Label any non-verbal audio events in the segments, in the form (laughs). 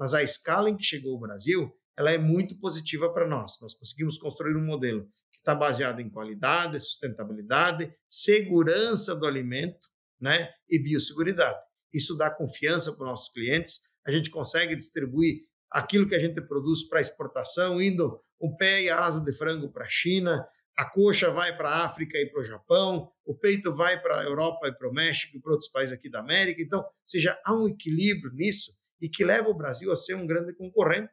mas a escala em que chegou o Brasil, ela é muito positiva para nós. Nós conseguimos construir um modelo que está baseado em qualidade, sustentabilidade, segurança do alimento né, e biosseguridade. Isso dá confiança para os nossos clientes. A gente consegue distribuir aquilo que a gente produz para exportação, indo o pé e a asa de frango para a China, a coxa vai para a África e para o Japão, o peito vai para a Europa e para o México e para outros países aqui da América. Então, seja, há um equilíbrio nisso e que leva o Brasil a ser um grande concorrente.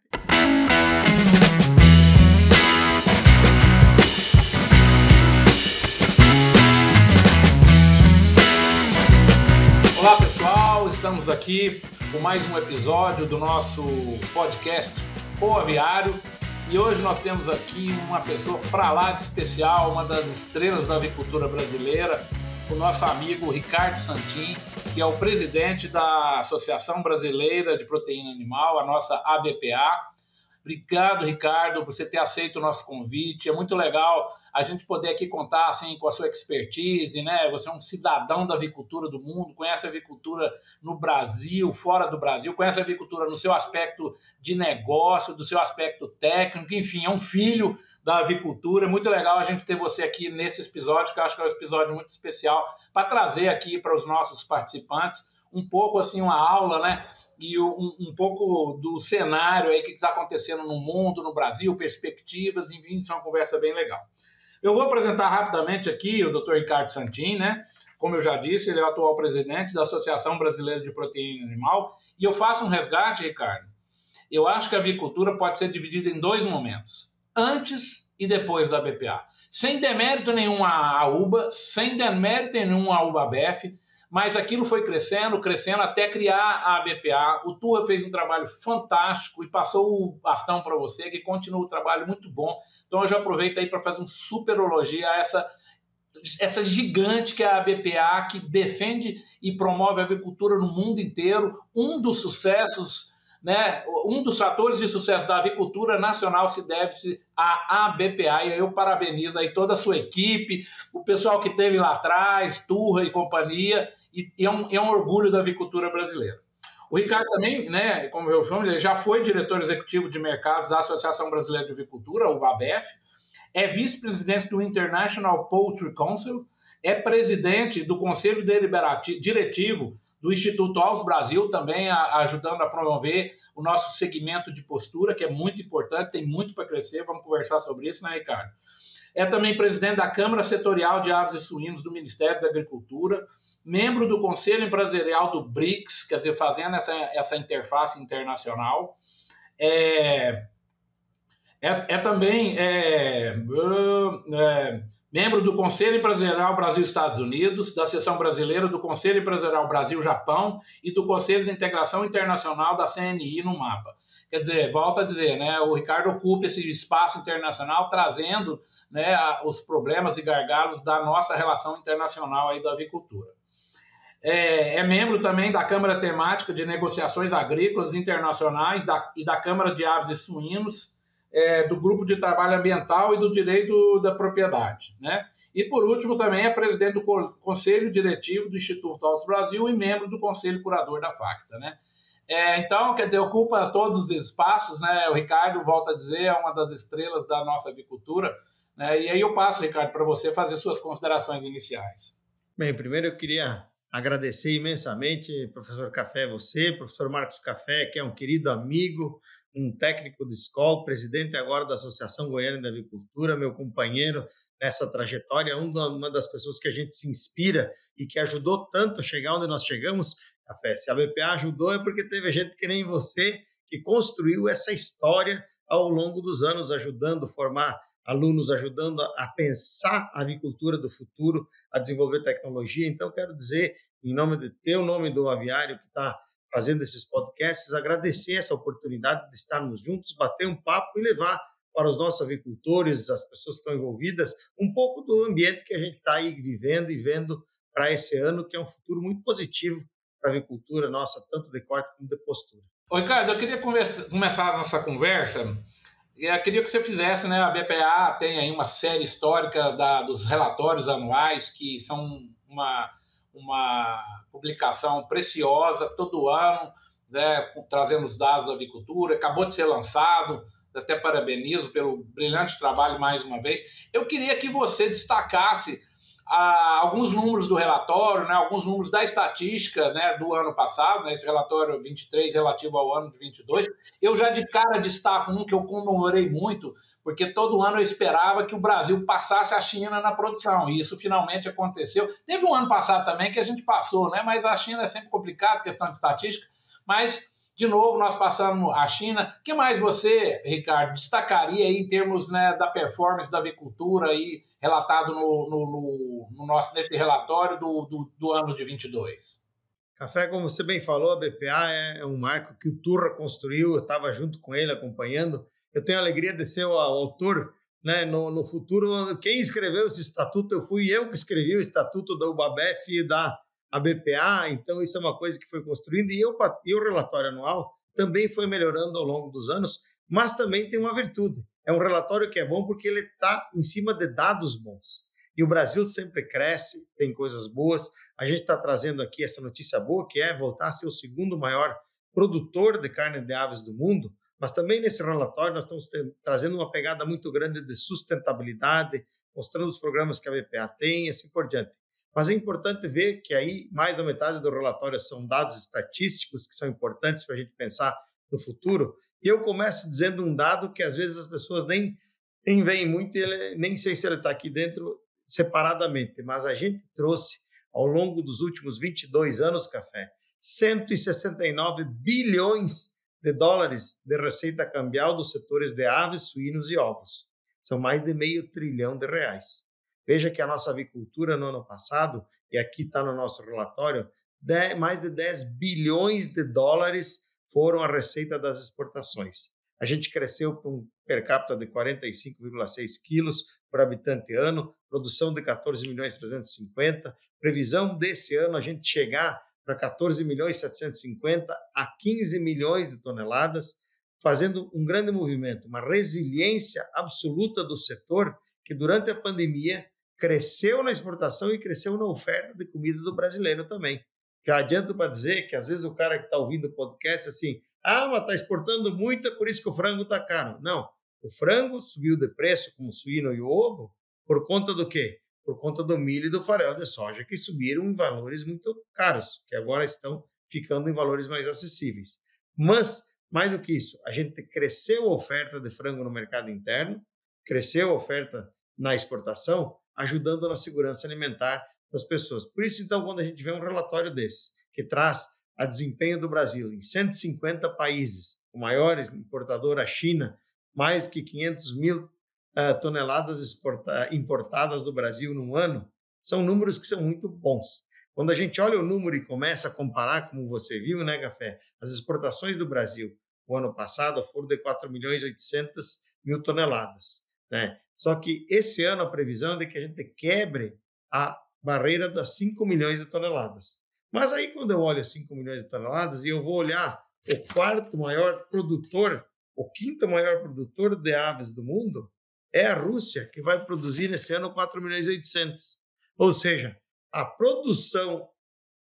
Olá pessoal, estamos aqui com mais um episódio do nosso podcast O Aviário. E hoje nós temos aqui uma pessoa para lá de especial, uma das estrelas da avicultura brasileira, o nosso amigo Ricardo Santin, que é o presidente da Associação Brasileira de Proteína Animal, a nossa ABPA. Obrigado, Ricardo, por você ter aceito o nosso convite. É muito legal a gente poder aqui contar assim, com a sua expertise, né? Você é um cidadão da avicultura do mundo, conhece a avicultura no Brasil, fora do Brasil, conhece a avicultura no seu aspecto de negócio, do seu aspecto técnico, enfim, é um filho da avicultura. É muito legal a gente ter você aqui nesse episódio, que eu acho que é um episódio muito especial, para trazer aqui para os nossos participantes um pouco assim uma aula, né? e um, um, pouco do cenário aí que está acontecendo no mundo, no Brasil, perspectivas, enfim, isso é uma conversa bem legal. Eu vou apresentar rapidamente aqui o Dr. Ricardo Santin, né? Como eu já disse, ele é o atual presidente da Associação Brasileira de Proteína Animal. E eu faço um resgate, Ricardo. Eu acho que a avicultura pode ser dividida em dois momentos: antes e depois da BPA. Sem demérito nenhum à UBA, sem demérito nenhum à UBA-BF, mas aquilo foi crescendo, crescendo até criar a BPA. O Turra fez um trabalho fantástico e passou o bastão para você, que continua um trabalho muito bom. Então eu já aproveito aí para fazer um super elogio a essa essa gigante que é a BPA, que defende e promove a agricultura no mundo inteiro. Um dos sucessos né, um dos fatores de sucesso da avicultura nacional se deve-se à ABPA, e eu parabenizo aí toda a sua equipe, o pessoal que teve lá atrás, Turra e companhia, e é, um, é um orgulho da avicultura brasileira. O Ricardo também, né, como eu chamo, ele já foi diretor executivo de mercados da Associação Brasileira de Avicultura, o ABF, é vice-presidente do International Poultry Council, é presidente do Conselho Deliberativo, Diretivo do Instituto Aos Brasil, também a, ajudando a promover o nosso segmento de postura, que é muito importante, tem muito para crescer, vamos conversar sobre isso, né, Ricardo? É também presidente da Câmara Setorial de Aves e Suínos do Ministério da Agricultura, membro do Conselho Empresarial do BRICS, quer dizer, fazendo essa, essa interface internacional. É, é, é também é, é, membro do Conselho Empresarial Brasil-Estados Unidos, da seção brasileira do Conselho Empresarial Brasil-Japão e do Conselho de Integração Internacional da CNI no mapa. Quer dizer, volta a dizer, né, o Ricardo ocupa esse espaço internacional trazendo né, os problemas e gargalos da nossa relação internacional aí da avicultura. É, é, membro também da Câmara Temática de Negociações Agrícolas Internacionais da, e da Câmara de Aves e Suínos, é, do Grupo de Trabalho Ambiental e do Direito da Propriedade. Né? E, por último, também é presidente do Conselho Diretivo do Instituto Altos Brasil e membro do Conselho Curador da FACTA. Né? É, então, quer dizer, ocupa todos os espaços. Né? O Ricardo, volta a dizer, é uma das estrelas da nossa avicultura. Né? E aí eu passo, Ricardo, para você fazer suas considerações iniciais. Bem, primeiro eu queria agradecer imensamente, professor Café, você, professor Marcos Café, que é um querido amigo, um técnico de escola, presidente agora da Associação Goiânia de Avicultura, meu companheiro nessa trajetória, uma das pessoas que a gente se inspira e que ajudou tanto a chegar onde nós chegamos. Café, se a BPA ajudou é porque teve gente que nem você que construiu essa história ao longo dos anos, ajudando a formar alunos, ajudando a pensar a avicultura do futuro, a desenvolver tecnologia. Então, quero dizer, em nome de teu nome do aviário que está fazendo esses podcasts, agradecer essa oportunidade de estarmos juntos, bater um papo e levar para os nossos avicultores, as pessoas que estão envolvidas, um pouco do ambiente que a gente está aí vivendo e vendo para esse ano, que é um futuro muito positivo para a avicultura nossa, tanto de corte como de postura. Oi, Ricardo, eu queria conversa, começar a nossa conversa. Eu queria que você fizesse, né? A BPA tem aí uma série histórica da, dos relatórios anuais que são uma uma publicação preciosa todo ano, né, trazendo os dados da avicultura, acabou de ser lançado, até parabenizo pelo brilhante trabalho mais uma vez. Eu queria que você destacasse ah, alguns números do relatório, né, alguns números da estatística né, do ano passado, né, esse relatório 23 relativo ao ano de 22. Eu já de cara destaco um que eu comemorei muito, porque todo ano eu esperava que o Brasil passasse a China na produção, e isso finalmente aconteceu. Teve um ano passado também que a gente passou, né, mas a China é sempre complicado, questão de estatística, mas de novo, nós passamos a China. O que mais você, Ricardo, destacaria aí em termos né, da performance da avicultura aí, relatado no, no, no, no nosso, nesse relatório do, do, do, ano de 22? Café, como você bem falou, a BPA é um marco que o Turra construiu, eu estava junto com ele acompanhando. Eu tenho a alegria de ser o autor né, no, no futuro. Quem escreveu esse estatuto, eu fui eu que escrevi o estatuto da UBABEF e da a BPA, então isso é uma coisa que foi construindo e, eu, e o relatório anual também foi melhorando ao longo dos anos, mas também tem uma virtude. É um relatório que é bom porque ele está em cima de dados bons. E o Brasil sempre cresce, tem coisas boas. A gente está trazendo aqui essa notícia boa, que é voltar a ser o segundo maior produtor de carne de aves do mundo. Mas também nesse relatório nós estamos trazendo uma pegada muito grande de sustentabilidade, mostrando os programas que a BPA tem e assim por diante. Mas é importante ver que aí mais da metade do relatório são dados estatísticos que são importantes para a gente pensar no futuro. E eu começo dizendo um dado que às vezes as pessoas nem, nem veem muito, ele, nem sei se ele está aqui dentro separadamente, mas a gente trouxe ao longo dos últimos 22 anos, Café, 169 bilhões de dólares de receita cambial dos setores de aves, suínos e ovos. São mais de meio trilhão de reais. Veja que a nossa avicultura no ano passado, e aqui está no nosso relatório, mais de 10 bilhões de dólares foram a receita das exportações. A gente cresceu para um per capita de 45,6 quilos por habitante ano, produção de 14 milhões 350, previsão desse ano a gente chegar para 14 milhões 750 a 15 milhões de toneladas, fazendo um grande movimento, uma resiliência absoluta do setor que durante a pandemia cresceu na exportação e cresceu na oferta de comida do brasileiro também. Já adianto para dizer que às vezes o cara que está ouvindo o podcast assim, ah, mas está exportando muito, é por isso que o frango está caro. Não, o frango subiu de preço como o suíno e o ovo por conta do quê? Por conta do milho e do farelo de soja que subiram em valores muito caros, que agora estão ficando em valores mais acessíveis. Mas, mais do que isso, a gente cresceu a oferta de frango no mercado interno, cresceu a oferta na exportação, ajudando na segurança alimentar das pessoas. Por isso, então, quando a gente vê um relatório desse, que traz a desempenho do Brasil em 150 países, o maior importador, a China, mais que 500 mil uh, toneladas importadas do Brasil no ano, são números que são muito bons. Quando a gente olha o número e começa a comparar, como você viu, né, Café, as exportações do Brasil o ano passado foram de 4 milhões e 800 mil toneladas. Né? Só que esse ano a previsão é que a gente quebre a barreira das 5 milhões de toneladas. Mas aí, quando eu olho 5 milhões de toneladas e eu vou olhar o quarto maior produtor, o quinto maior produtor de aves do mundo, é a Rússia, que vai produzir nesse ano 4 milhões e 800. Ou seja, a produção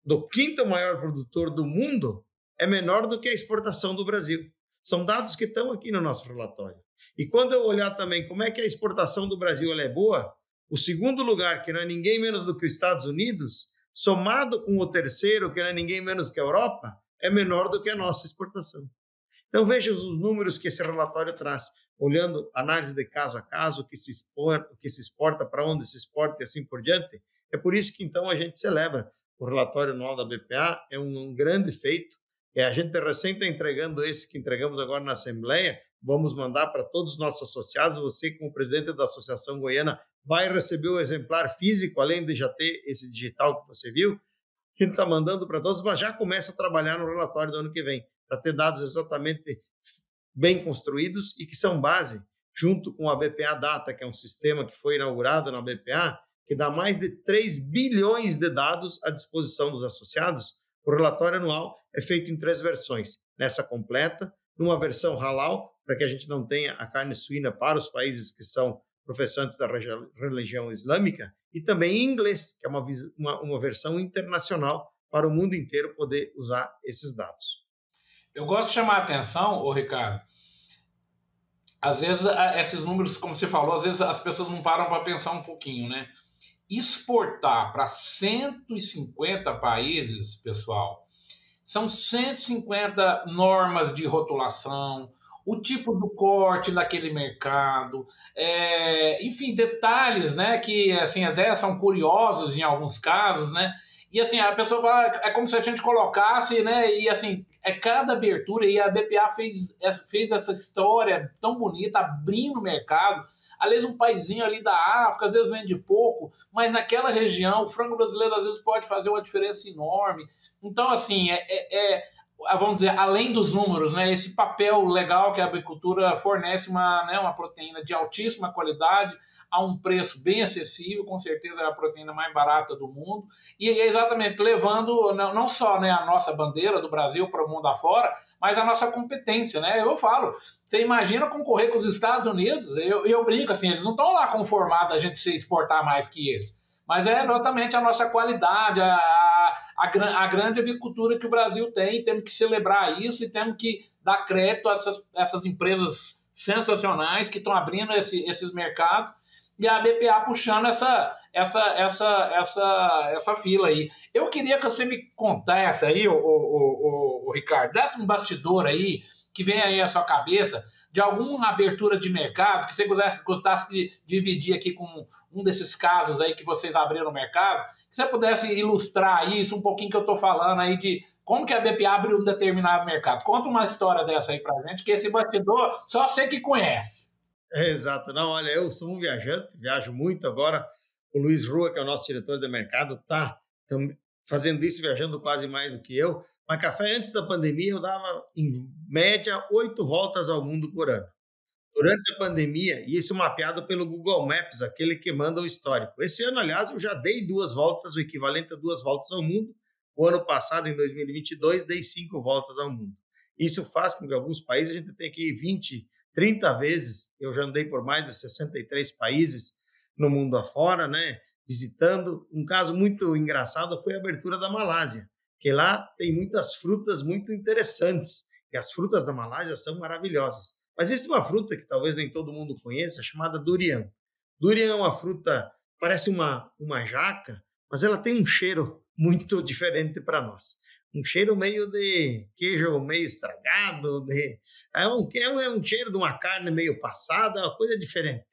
do quinto maior produtor do mundo é menor do que a exportação do Brasil. São dados que estão aqui no nosso relatório. E quando eu olhar também como é que a exportação do Brasil é boa, o segundo lugar, que não é ninguém menos do que os Estados Unidos, somado com o terceiro, que não é ninguém menos que a Europa, é menor do que a nossa exportação. Então veja os números que esse relatório traz, olhando análise de caso a caso, o que se exporta, o que se exporta, para onde se exporta e assim por diante. É por isso que então a gente celebra o relatório anual da BPA, é um, um grande feito. É, a gente recém está entregando esse que entregamos agora na Assembleia, vamos mandar para todos os nossos associados. Você, como presidente da Associação Goiana, vai receber o exemplar físico, além de já ter esse digital que você viu. A gente está mandando para todos, mas já começa a trabalhar no relatório do ano que vem, para ter dados exatamente bem construídos e que são base, junto com a BPA Data, que é um sistema que foi inaugurado na BPA, que dá mais de 3 bilhões de dados à disposição dos associados. O relatório anual é feito em três versões: nessa completa, numa versão halal, para que a gente não tenha a carne suína para os países que são professantes da religião islâmica, e também em inglês, que é uma, uma, uma versão internacional para o mundo inteiro poder usar esses dados. Eu gosto de chamar a atenção, ô Ricardo, às vezes esses números, como você falou, às vezes as pessoas não param para pensar um pouquinho, né? Exportar para 150 países, pessoal, são 150 normas de rotulação, o tipo do corte naquele mercado, é, enfim, detalhes, né, que assim até são curiosos em alguns casos, né? E assim, a pessoa fala, é como se a gente colocasse, né, e assim, é cada abertura, e a BPA fez, é, fez essa história tão bonita, abrindo o mercado. Às vezes um paizinho ali da África, às vezes vende pouco, mas naquela região o frango brasileiro às vezes pode fazer uma diferença enorme. Então, assim, é, é, é vamos dizer, além dos números, né, esse papel legal que a agricultura fornece uma, né, uma proteína de altíssima qualidade a um preço bem acessível, com certeza é a proteína mais barata do mundo, e é exatamente levando não só né, a nossa bandeira do Brasil para o mundo afora, mas a nossa competência, né? Eu falo, você imagina concorrer com os Estados Unidos, eu, eu brinco assim, eles não estão lá conformados a gente se exportar mais que eles mas é exatamente a nossa qualidade, a, a, a, grande avicultura que o Brasil tem, temos que celebrar isso e temos que dar crédito a essas, essas empresas sensacionais que estão abrindo esse, esses mercados e a BPA puxando essa, essa, essa, essa, essa fila aí. Eu queria que você me contasse aí, o, o, o Ricardo, desse um bastidor aí que vem aí à sua cabeça de alguma abertura de mercado que você gostasse, gostasse de dividir aqui com um desses casos aí que vocês abriram no mercado, que você pudesse ilustrar isso um pouquinho que eu estou falando aí de como que a BPA abriu um determinado mercado. Conta uma história dessa aí para gente, que esse bastidor só você que conhece. É, exato. Não, olha, eu sou um viajante, viajo muito agora. O Luiz Rua, que é o nosso diretor de mercado, está fazendo isso, viajando quase mais do que eu. Mas café antes da pandemia eu dava, em média, oito voltas ao mundo por ano. Durante a pandemia, e isso mapeado pelo Google Maps, aquele que manda o histórico. Esse ano, aliás, eu já dei duas voltas, o equivalente a duas voltas ao mundo. O ano passado, em 2022, dei cinco voltas ao mundo. Isso faz com que alguns países a gente tenha que ir 20, 30 vezes. Eu já andei por mais de 63 países no mundo afora, né? Visitando. Um caso muito engraçado foi a abertura da Malásia que lá tem muitas frutas muito interessantes, e as frutas da Malásia são maravilhosas. Mas existe uma fruta que talvez nem todo mundo conheça, chamada durian. Durian é uma fruta, parece uma, uma jaca, mas ela tem um cheiro muito (laughs) diferente para nós. Um cheiro meio de queijo meio estragado, de, é, um, é um cheiro de uma carne meio passada, uma coisa diferente.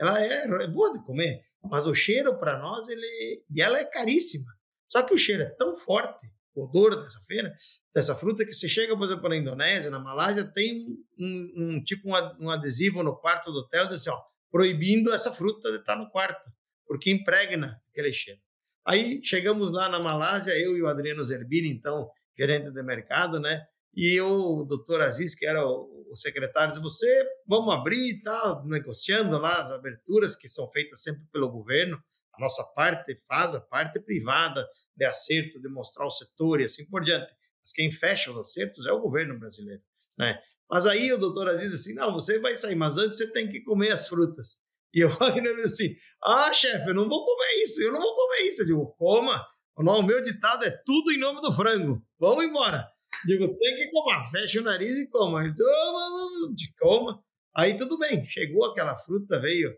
Ela é, é boa de comer, mas o cheiro para nós, ele, e ela é caríssima. Só que o cheiro é tão forte odor dessa feira, dessa fruta, que você chega, por exemplo, na Indonésia, na Malásia, tem um, um tipo um, adesivo no quarto do hotel, assim, ó, proibindo essa fruta de estar no quarto, porque impregna aquele cheiro. Aí chegamos lá na Malásia, eu e o Adriano Zerbini, então, gerente de mercado, né? E o doutor Aziz, que era o, o secretário, disse, você, vamos abrir e tal, negociando lá as aberturas que são feitas sempre pelo governo, a nossa parte faz a parte privada de acerto, de mostrar o setor e assim por diante. Mas quem fecha os acertos é o governo brasileiro, né? Mas aí o doutor Aziz disse assim, não, você vai sair, mas antes você tem que comer as frutas. E eu (laughs) disse assim, ah, chefe, eu não vou comer isso, eu não vou comer isso. Eu digo, coma, o meu ditado é tudo em nome do frango, vamos embora. Digo, tem que comer, fecha o nariz e coma. Ele, toma, coma. Aí tudo bem, chegou aquela fruta, veio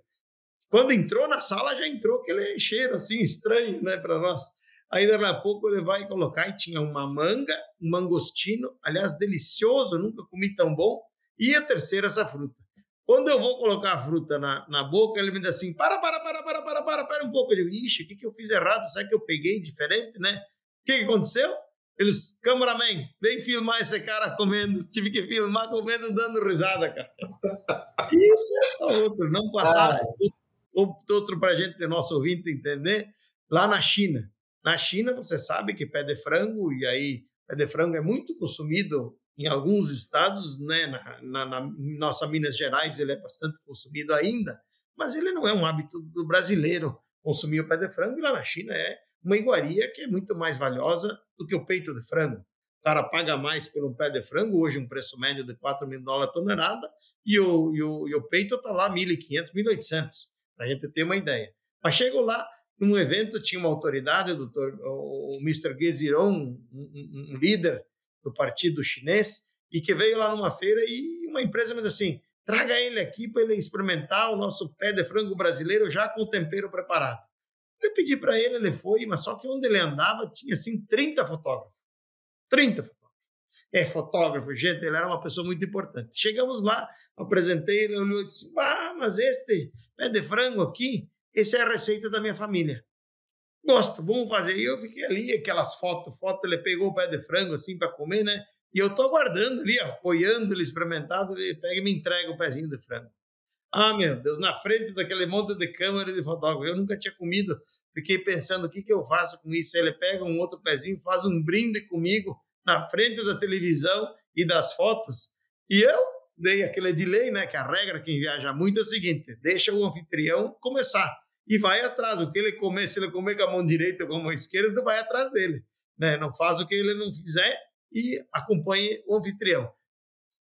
quando entrou na sala, já entrou aquele cheiro assim estranho, né, para nós. Aí daqui a pouco ele vai colocar e tinha uma manga, um mangostino, aliás, delicioso, nunca comi tão bom, e a terceira essa fruta. Quando eu vou colocar a fruta na, na boca, ele me diz assim: para, para, para, para, para, para, para um pouco. Eu digo: ixi, o que, que eu fiz errado? Será que eu peguei diferente, né? O que, que aconteceu? Eles, cameraman, vem filmar esse cara comendo. Tive que filmar comendo, dando risada, cara. (laughs) Isso é só outro, não passar. Ah outro para a gente, nosso ouvinte, entender, lá na China. Na China, você sabe que pé de frango, e aí pé de frango é muito consumido em alguns estados, né? na, na, na em nossa Minas Gerais ele é bastante consumido ainda, mas ele não é um hábito do brasileiro consumir o pé de frango, e lá na China é uma iguaria que é muito mais valiosa do que o peito de frango. O cara paga mais por um pé de frango, hoje um preço médio de 4 mil dólares a tonelada, e o, e o, e o peito está lá 1.500, 1.800 para a gente ter uma ideia. Mas chegou lá, num evento, tinha uma autoridade, o, doutor, o Mr. Geziron, um, um, um líder do partido chinês, e que veio lá numa feira e uma empresa me disse assim, traga ele aqui para ele experimentar o nosso pé de frango brasileiro já com o tempero preparado. Eu pedi para ele, ele foi, mas só que onde ele andava tinha assim 30 fotógrafos. 30 fotógrafos. É fotógrafo, gente, ele era uma pessoa muito importante. Chegamos lá, apresentei, ele olhou e disse: Ah, mas este pé de frango aqui, essa é a receita da minha família. Gosto, vamos fazer. E eu fiquei ali, aquelas fotos, foto, ele pegou o pé de frango assim para comer, né? E eu tô aguardando ali, apoiando ele, experimentado, ele pega e me entrega o pezinho de frango. Ah, meu Deus, na frente daquele monte de câmera de fotógrafo, eu nunca tinha comido. Fiquei pensando, o que, que eu faço com isso? Ele pega um outro pezinho, faz um brinde comigo na frente da televisão e das fotos. E eu dei aquele delay, né? Que a regra, quem viaja muito, é o seguinte: deixa o anfitrião começar e vai atrás. O que ele comer, se ele comer com a mão direita ou com a mão esquerda, vai atrás dele. Né? Não faz o que ele não fizer e acompanhe o anfitrião.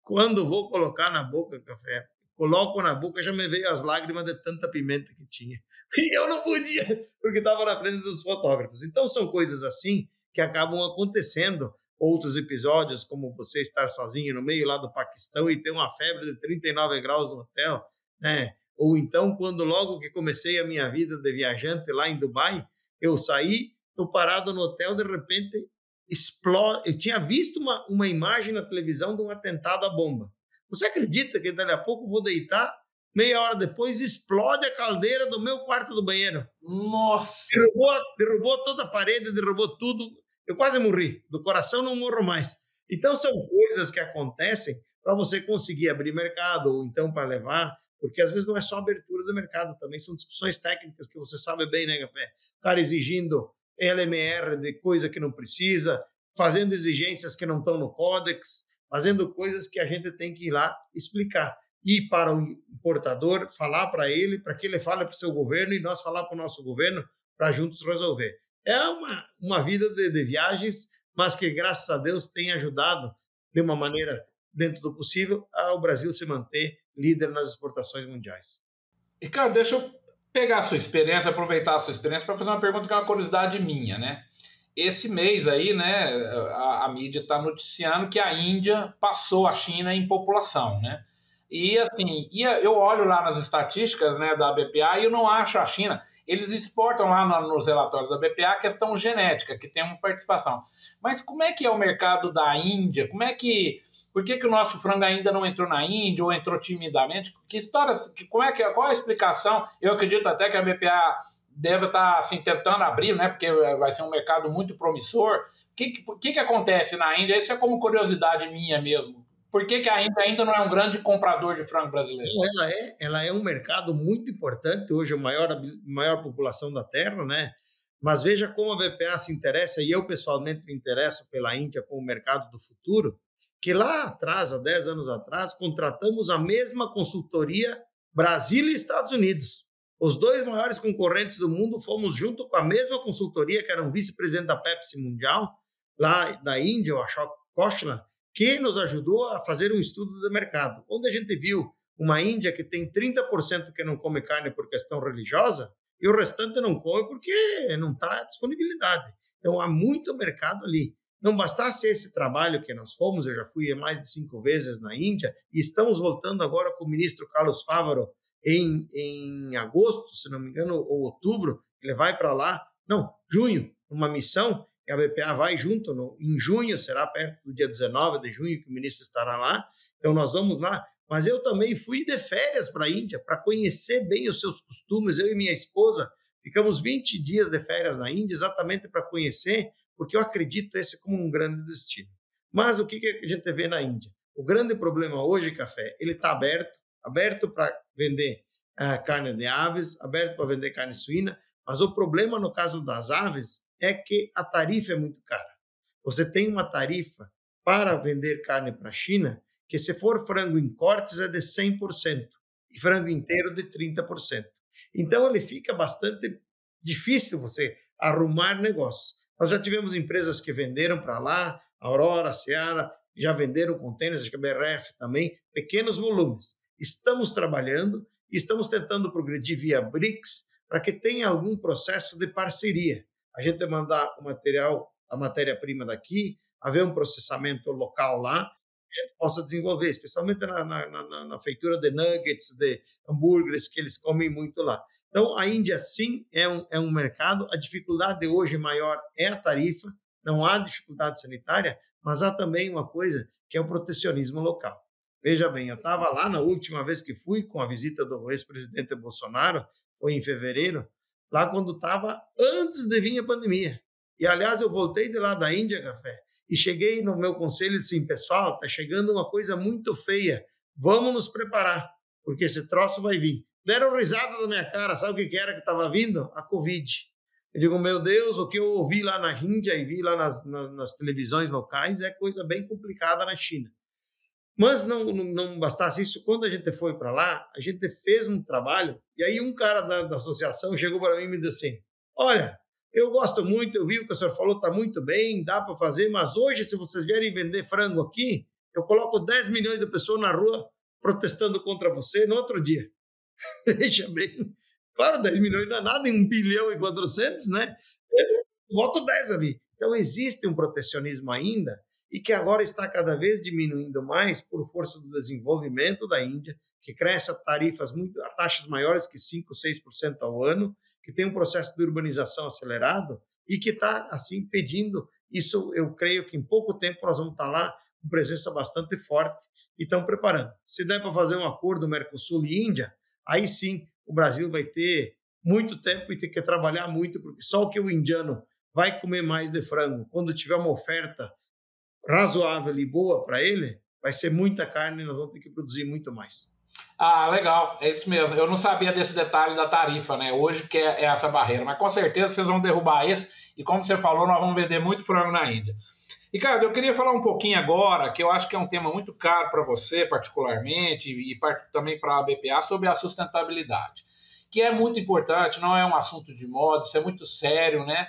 Quando vou colocar na boca café, coloco na boca, já me veio as lágrimas de tanta pimenta que tinha. (laughs) E eu não podia, porque estava na frente dos fotógrafos. Então são coisas assim que acabam acontecendo. Outros episódios, como você estar sozinho no meio lá do Paquistão e ter uma febre de 39 graus no hotel, né? Ou então, quando logo que comecei a minha vida de viajante lá em Dubai, eu saí, estou parado no hotel, de repente explode. Eu tinha visto uma, uma imagem na televisão de um atentado à bomba. Você acredita que dali a pouco vou deitar, meia hora depois explode a caldeira do meu quarto do banheiro? Nossa! Derrubou, derrubou toda a parede, derrubou tudo. Eu quase morri. Do coração não morro mais. Então são coisas que acontecem para você conseguir abrir mercado ou então para levar porque às vezes não é só abertura do mercado, também são discussões técnicas que você sabe bem, né, Café? O cara exigindo LMR de coisa que não precisa, fazendo exigências que não estão no códex, fazendo coisas que a gente tem que ir lá explicar. E para o importador, falar para ele, para que ele fale para o seu governo e nós falar para o nosso governo, para juntos resolver. É uma, uma vida de, de viagens, mas que, graças a Deus, tem ajudado de uma maneira dentro do possível, ao Brasil se manter líder nas exportações mundiais. Ricardo, deixa eu pegar a sua experiência, aproveitar a sua experiência para fazer uma pergunta que é uma curiosidade minha, né? Esse mês aí, né, a, a mídia está noticiando que a Índia passou a China em população, né? E assim, eu olho lá nas estatísticas né, da BPA e eu não acho a China. Eles exportam lá nos relatórios da BPA a questão genética, que tem uma participação. Mas como é que é o mercado da Índia? Como é que por que, que o nosso frango ainda não entrou na Índia ou entrou timidamente? Que história, que, como é que, qual a explicação? Eu acredito até que a BPA deve estar assim, tentando abrir, né? Porque vai ser um mercado muito promissor. O que, que, que acontece na Índia? Isso é como curiosidade minha mesmo. Por que, que a Índia ainda não é um grande comprador de frango brasileiro? Ela é, ela é um mercado muito importante, hoje a maior, maior população da Terra, né? Mas veja como a BPA se interessa, e eu pessoalmente me interesso pela Índia como mercado do futuro, que lá atrás, há 10 anos atrás, contratamos a mesma consultoria Brasil e Estados Unidos. Os dois maiores concorrentes do mundo fomos junto com a mesma consultoria, que era um vice-presidente da Pepsi Mundial, lá da Índia, o Ashok Kochla, que nos ajudou a fazer um estudo do mercado, onde a gente viu uma Índia que tem 30% que não come carne por questão religiosa e o restante não come porque não está disponibilidade. Então há muito mercado ali. Não bastasse esse trabalho que nós fomos, eu já fui mais de cinco vezes na Índia e estamos voltando agora com o ministro Carlos Fávaro em, em agosto, se não me engano, ou outubro, ele vai para lá, não, junho, uma missão, a BPA vai junto, no, em junho, será perto do dia 19 de junho que o ministro estará lá, então nós vamos lá, mas eu também fui de férias para a Índia, para conhecer bem os seus costumes, eu e minha esposa, ficamos 20 dias de férias na Índia, exatamente para conhecer porque eu acredito esse como um grande destino. Mas o que, que a gente vê na Índia? O grande problema hoje, café, ele está aberto, aberto para vender uh, carne de aves, aberto para vender carne suína, mas o problema no caso das aves é que a tarifa é muito cara. Você tem uma tarifa para vender carne para a China que se for frango em cortes é de 100% e frango inteiro de 30%. Então ele fica bastante difícil você arrumar negócios. Nós já tivemos empresas que venderam para lá, Aurora, Seara, já venderam contêineres, acho que a BRF também, pequenos volumes. Estamos trabalhando estamos tentando progredir via BRICS para que tenha algum processo de parceria. A gente mandar o material, a matéria-prima daqui, haver um processamento local lá, que a gente possa desenvolver, especialmente na, na, na, na feitura de nuggets, de hambúrgueres que eles comem muito lá. Então, a Índia, sim, é um, é um mercado. A dificuldade hoje maior é a tarifa, não há dificuldade sanitária, mas há também uma coisa que é o protecionismo local. Veja bem, eu estava lá na última vez que fui com a visita do ex-presidente Bolsonaro, foi em fevereiro, lá quando estava antes de vir a pandemia. E, aliás, eu voltei de lá da Índia, Café, e cheguei no meu conselho e disse assim, pessoal, está chegando uma coisa muito feia, vamos nos preparar, porque esse troço vai vir. Deram risada na minha cara, sabe o que era que estava vindo? A Covid. Eu digo, meu Deus, o que eu ouvi lá na Índia e vi lá nas, nas, nas televisões locais é coisa bem complicada na China. Mas não, não, bastasse isso, quando a gente foi para lá, a gente fez um trabalho, e aí um cara da, da associação chegou para mim e me disse assim: Olha, eu gosto muito, eu vi o que o senhor falou, está muito bem, dá para fazer, mas hoje, se vocês vierem vender frango aqui, eu coloco 10 milhões de pessoas na rua protestando contra você no outro dia. (laughs) Veja bem, claro, 10 milhões não é nada em 1 bilhão e 400, né? Eu boto 10 ali. Então, existe um protecionismo ainda e que agora está cada vez diminuindo mais por força do desenvolvimento da Índia, que cresce a tarifas muito, a taxas maiores que 5, 6% ao ano, que tem um processo de urbanização acelerado e que está, assim, pedindo. Isso eu creio que em pouco tempo nós vamos estar lá com presença bastante forte e estão preparando. Se der para fazer um acordo Mercosul e Índia, aí sim o Brasil vai ter muito tempo e ter que trabalhar muito, porque só o que o indiano vai comer mais de frango, quando tiver uma oferta razoável e boa para ele, vai ser muita carne e nós vamos ter que produzir muito mais. Ah, legal, é isso mesmo. Eu não sabia desse detalhe da tarifa, né? Hoje que é, é essa barreira, mas com certeza vocês vão derrubar esse e como você falou, nós vamos vender muito frango na Índia. E, cara, eu queria falar um pouquinho agora, que eu acho que é um tema muito caro para você, particularmente, e também para a BPA, sobre a sustentabilidade, que é muito importante, não é um assunto de moda, isso é muito sério, né?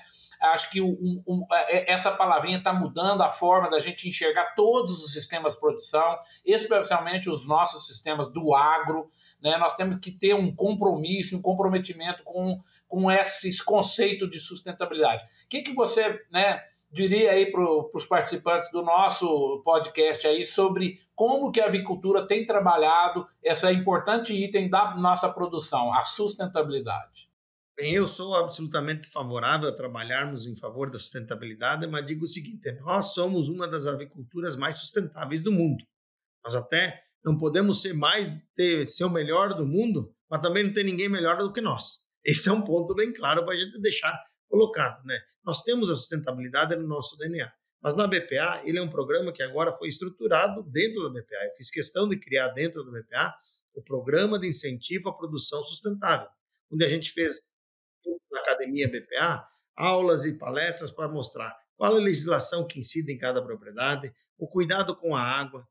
Acho que um, é, essa palavrinha está mudando a forma da gente enxergar todos os sistemas de produção, especialmente os nossos sistemas do agro. Né? Nós temos que ter um compromisso, um comprometimento com, com esses conceitos de sustentabilidade. O que, que você né, diria aí para os participantes do nosso podcast aí sobre como que a avicultura tem trabalhado esse importante item da nossa produção, a sustentabilidade? Bem, eu sou absolutamente favorável a trabalharmos em favor da sustentabilidade, mas digo o seguinte: nós somos uma das aviculturas mais sustentáveis do mundo. Nós até não podemos ser mais ter, ser o melhor do mundo, mas também não tem ninguém melhor do que nós. Esse é um ponto bem claro para a gente deixar colocado, né? Nós temos a sustentabilidade no nosso DNA, mas na BPA ele é um programa que agora foi estruturado dentro da BPA. Eu fiz questão de criar dentro da BPA o programa de incentivo à produção sustentável, onde a gente fez Academia BPA aulas e palestras para mostrar qual a legislação que incide em cada propriedade, o cuidado com a água,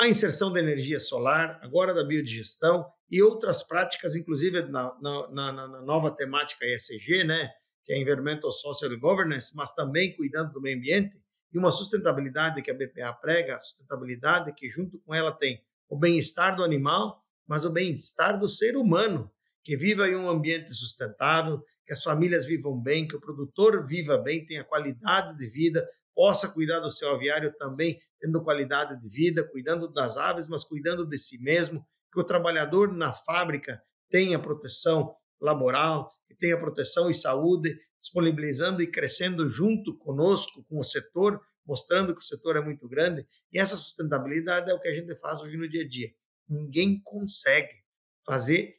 a inserção da energia solar, agora da biodigestão e outras práticas, inclusive na, na, na, na nova temática ESG, né, que é Environmental Social Governance, mas também cuidando do meio ambiente, e uma sustentabilidade que a BPA prega, a sustentabilidade que junto com ela tem o bem-estar do animal, mas o bem-estar do ser humano, que viva em um ambiente sustentável, que as famílias vivam bem, que o produtor viva bem, tenha qualidade de vida, possa cuidar do seu aviário também, tendo qualidade de vida, cuidando das aves, mas cuidando de si mesmo, que o trabalhador na fábrica tenha proteção laboral, que tenha proteção e saúde, disponibilizando e crescendo junto conosco, com o setor, mostrando que o setor é muito grande. E essa sustentabilidade é o que a gente faz hoje no dia a dia. Ninguém consegue fazer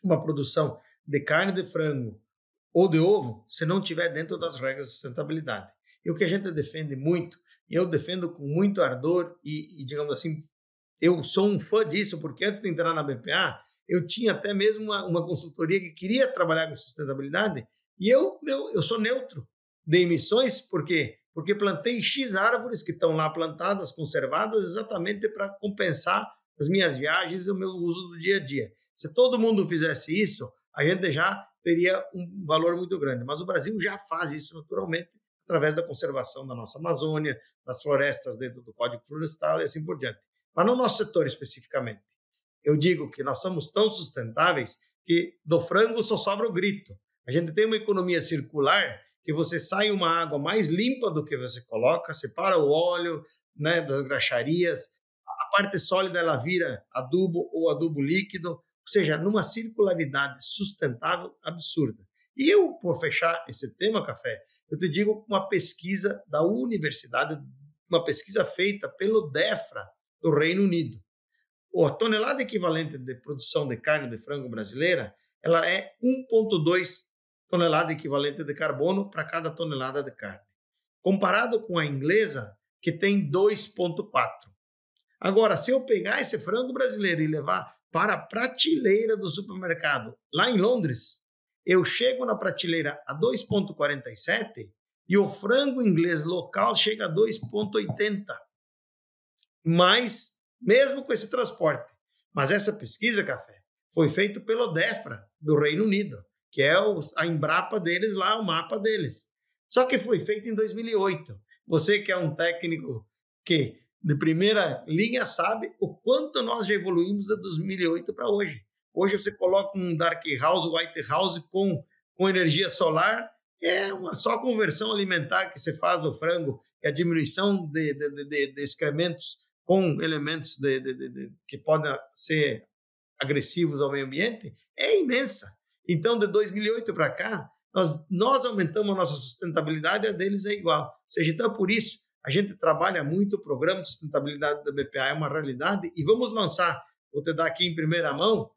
uma produção de carne de frango ou de ovo se não tiver dentro das regras de sustentabilidade. E o que a gente defende muito, e eu defendo com muito ardor, e, e digamos assim, eu sou um fã disso, porque antes de entrar na BPA, eu tinha até mesmo uma, uma consultoria que queria trabalhar com sustentabilidade, e eu, meu, eu sou neutro de emissões, por quê? Porque plantei X árvores que estão lá plantadas, conservadas, exatamente para compensar as minhas viagens e o meu uso do dia a dia. Se todo mundo fizesse isso, a gente já teria um valor muito grande. Mas o Brasil já faz isso naturalmente através da conservação da nossa Amazônia, das florestas dentro do Código Florestal e assim por diante. Mas no nosso setor especificamente, eu digo que nós somos tão sustentáveis que do frango só sobra o grito. A gente tem uma economia circular que você sai uma água mais limpa do que você coloca, separa o óleo, né, das graxarias, a parte sólida ela vira adubo ou adubo líquido, ou seja, numa circularidade sustentável absurda. E eu, por fechar esse tema, Café, eu te digo uma pesquisa da universidade, uma pesquisa feita pelo DEFRA do Reino Unido. A tonelada equivalente de produção de carne de frango brasileira, ela é 1,2 tonelada equivalente de carbono para cada tonelada de carne. Comparado com a inglesa, que tem 2,4. Agora, se eu pegar esse frango brasileiro e levar para a prateleira do supermercado lá em Londres, eu chego na prateleira a 2,47 e o frango inglês local chega a 2,80. Mas, mesmo com esse transporte. Mas essa pesquisa, Café, foi feita pelo DEFRA, do Reino Unido, que é a Embrapa deles lá, o mapa deles. Só que foi feita em 2008. Você que é um técnico que de primeira linha sabe o quanto nós já evoluímos de 2008 para hoje. Hoje você coloca um dark house, white house com, com energia solar, é uma só conversão alimentar que você faz do frango e a diminuição de, de, de, de excrementos com elementos que podem ser agressivos ao meio ambiente é imensa. Então, de 2008 para cá, nós, nós aumentamos a nossa sustentabilidade a deles é igual. Ou seja, então, por isso, a gente trabalha muito, o programa de sustentabilidade da BPA é uma realidade e vamos lançar, vou te dar aqui em primeira mão,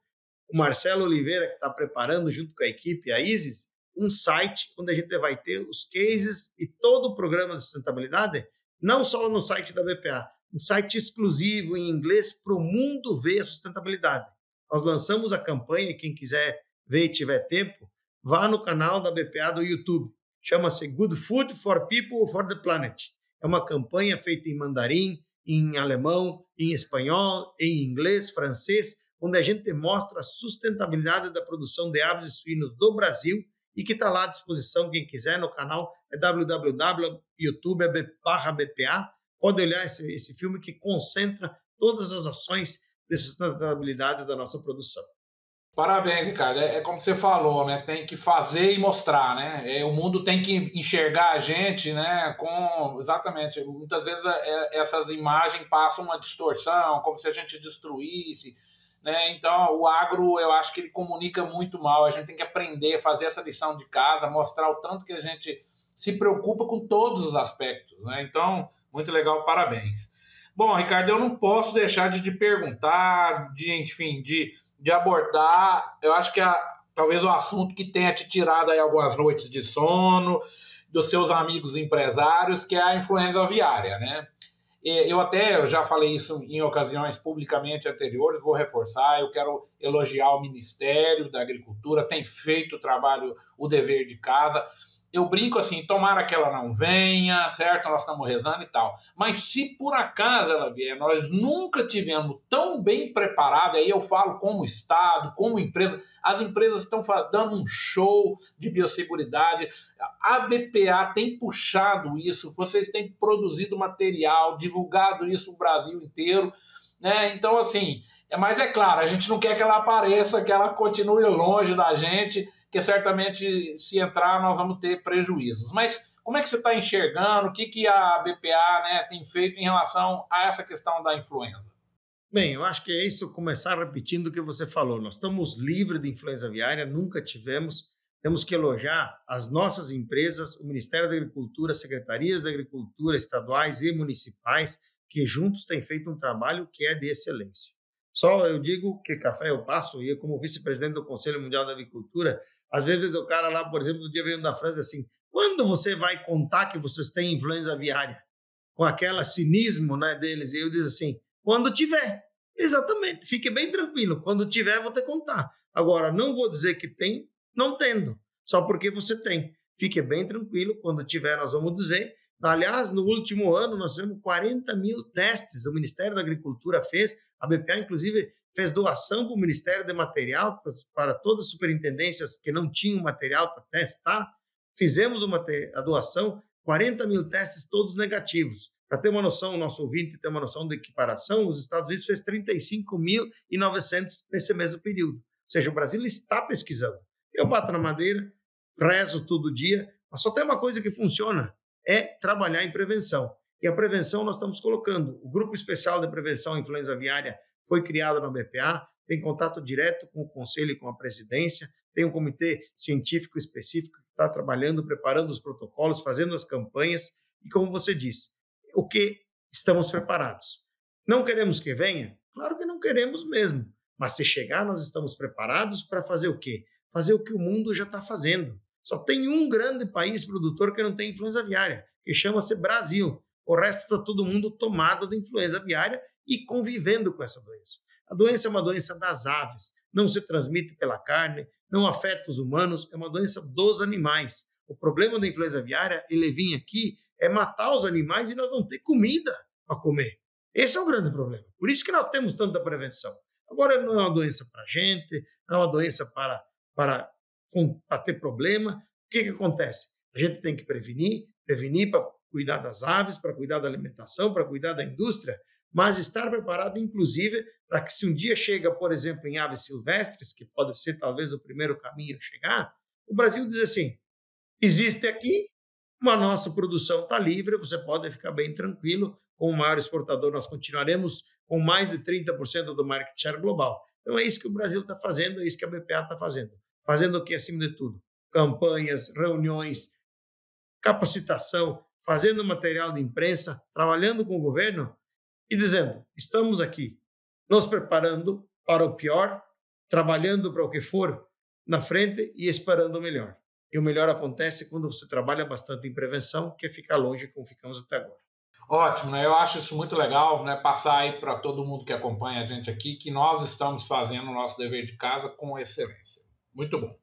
o Marcelo Oliveira, que está preparando junto com a equipe, a ISIS, um site onde a gente vai ter os cases e todo o programa de sustentabilidade, não só no site da BPA, um site exclusivo em inglês para o mundo ver a sustentabilidade. Nós lançamos a campanha, quem quiser ver e tiver tempo, vá no canal da BPA do YouTube. Chama-se Good Food for People for the Planet. É uma campanha feita em mandarim, em alemão, em espanhol, em inglês, francês, onde a gente mostra a sustentabilidade da produção de aves e suínos do Brasil e que está lá à disposição, quem quiser, no canal é www.youtube.bpa. Pode olhar esse, esse filme que concentra todas as ações de sustentabilidade da nossa produção. Parabéns, Ricardo. É, é, como você falou, né? Tem que fazer e mostrar, né? É, o mundo tem que enxergar a gente, né? Com exatamente. Muitas vezes é, é essas imagens passam uma distorção, como se a gente destruísse né? Então, o agro, eu acho que ele comunica muito mal. A gente tem que aprender, fazer essa lição de casa, mostrar o tanto que a gente se preocupa com todos os aspectos. Né? Então, muito legal, parabéns. Bom, Ricardo, eu não posso deixar de te perguntar, de, enfim, de, de abordar. Eu acho que a, talvez o assunto que tenha te tirado aí algumas noites de sono, dos seus amigos empresários, que é a influenza aviária, né? Eu até eu já falei isso em ocasiões publicamente anteriores, vou reforçar. Eu quero elogiar o Ministério da Agricultura, tem feito o trabalho, o dever de casa eu brinco assim, tomara que ela não venha, certo? Nós estamos rezando e tal. Mas se por acaso ela vier, nós nunca tivemos tão bem preparado, aí eu falo como Estado, como empresa, as empresas estão dando um show de biosseguridade, a BPA tem puxado isso, vocês têm produzido material, divulgado isso no Brasil inteiro, né? Então, assim, é, mas é claro, a gente não quer que ela apareça, que ela continue longe da gente, que certamente se entrar nós vamos ter prejuízos. Mas como é que você está enxergando? O que, que a BPA né, tem feito em relação a essa questão da influenza? Bem, eu acho que é isso, começar repetindo o que você falou. Nós estamos livres de influenza aviária, nunca tivemos. Temos que elogiar as nossas empresas, o Ministério da Agricultura, secretarias da Agricultura estaduais e municipais, que juntos têm feito um trabalho que é de excelência. Só eu digo que café eu passo, e como vice-presidente do Conselho Mundial da Agricultura, às vezes o cara lá, por exemplo, no dia veio da França assim: quando você vai contar que vocês têm influenza aviária? Com aquela cinismo né, deles. E eu digo assim: quando tiver. Exatamente, fique bem tranquilo. Quando tiver, vou te contar. Agora, não vou dizer que tem, não tendo, só porque você tem. Fique bem tranquilo, quando tiver, nós vamos dizer. Aliás, no último ano, nós tivemos 40 mil testes. O Ministério da Agricultura fez, a BPA, inclusive, fez doação para o Ministério de Material, para todas as superintendências que não tinham material para testar. Fizemos uma a doação, 40 mil testes, todos negativos. Para ter uma noção, o nosso ouvinte ter uma noção de equiparação, os Estados Unidos fez 35.900 nesse mesmo período. Ou seja, o Brasil está pesquisando. Eu bato na madeira, rezo todo dia, mas só tem uma coisa que funciona, é trabalhar em prevenção. E a prevenção nós estamos colocando. O Grupo Especial de Prevenção à Influenza Aviária foi criado na BPA, tem contato direto com o Conselho e com a Presidência, tem um comitê científico específico que está trabalhando, preparando os protocolos, fazendo as campanhas. E como você disse, o que estamos preparados? Não queremos que venha? Claro que não queremos mesmo. Mas se chegar, nós estamos preparados para fazer o quê? Fazer o que o mundo já está fazendo. Só tem um grande país produtor que não tem influenza aviária, que chama-se Brasil. O resto está todo mundo tomado de influenza aviária e convivendo com essa doença. A doença é uma doença das aves, não se transmite pela carne, não afeta os humanos, é uma doença dos animais. O problema da influenza aviária, ele vir aqui, é matar os animais e nós não ter comida para comer. Esse é o grande problema. Por isso que nós temos tanta prevenção. Agora, não é uma doença para gente, não é uma doença para, para, para ter problema. O que, que acontece? A gente tem que prevenir, prevenir para cuidar das aves, para cuidar da alimentação, para cuidar da indústria, mas estar preparado, inclusive, para que se um dia chega, por exemplo, em aves silvestres, que pode ser talvez o primeiro caminho a chegar, o Brasil diz assim: existe aqui, uma nossa produção está livre, você pode ficar bem tranquilo, como maior exportador, nós continuaremos com mais de 30% do market share global. Então é isso que o Brasil está fazendo, é isso que a BPA está fazendo. Fazendo o que acima de tudo? Campanhas, reuniões, capacitação, fazendo material de imprensa, trabalhando com o governo e dizendo: estamos aqui, nos preparando para o pior, trabalhando para o que for na frente e esperando o melhor. E o melhor acontece quando você trabalha bastante em prevenção, que é ficar longe como ficamos até agora. Ótimo, né? Eu acho isso muito legal, né? Passar aí para todo mundo que acompanha a gente aqui que nós estamos fazendo o nosso dever de casa com excelência. Muito bom.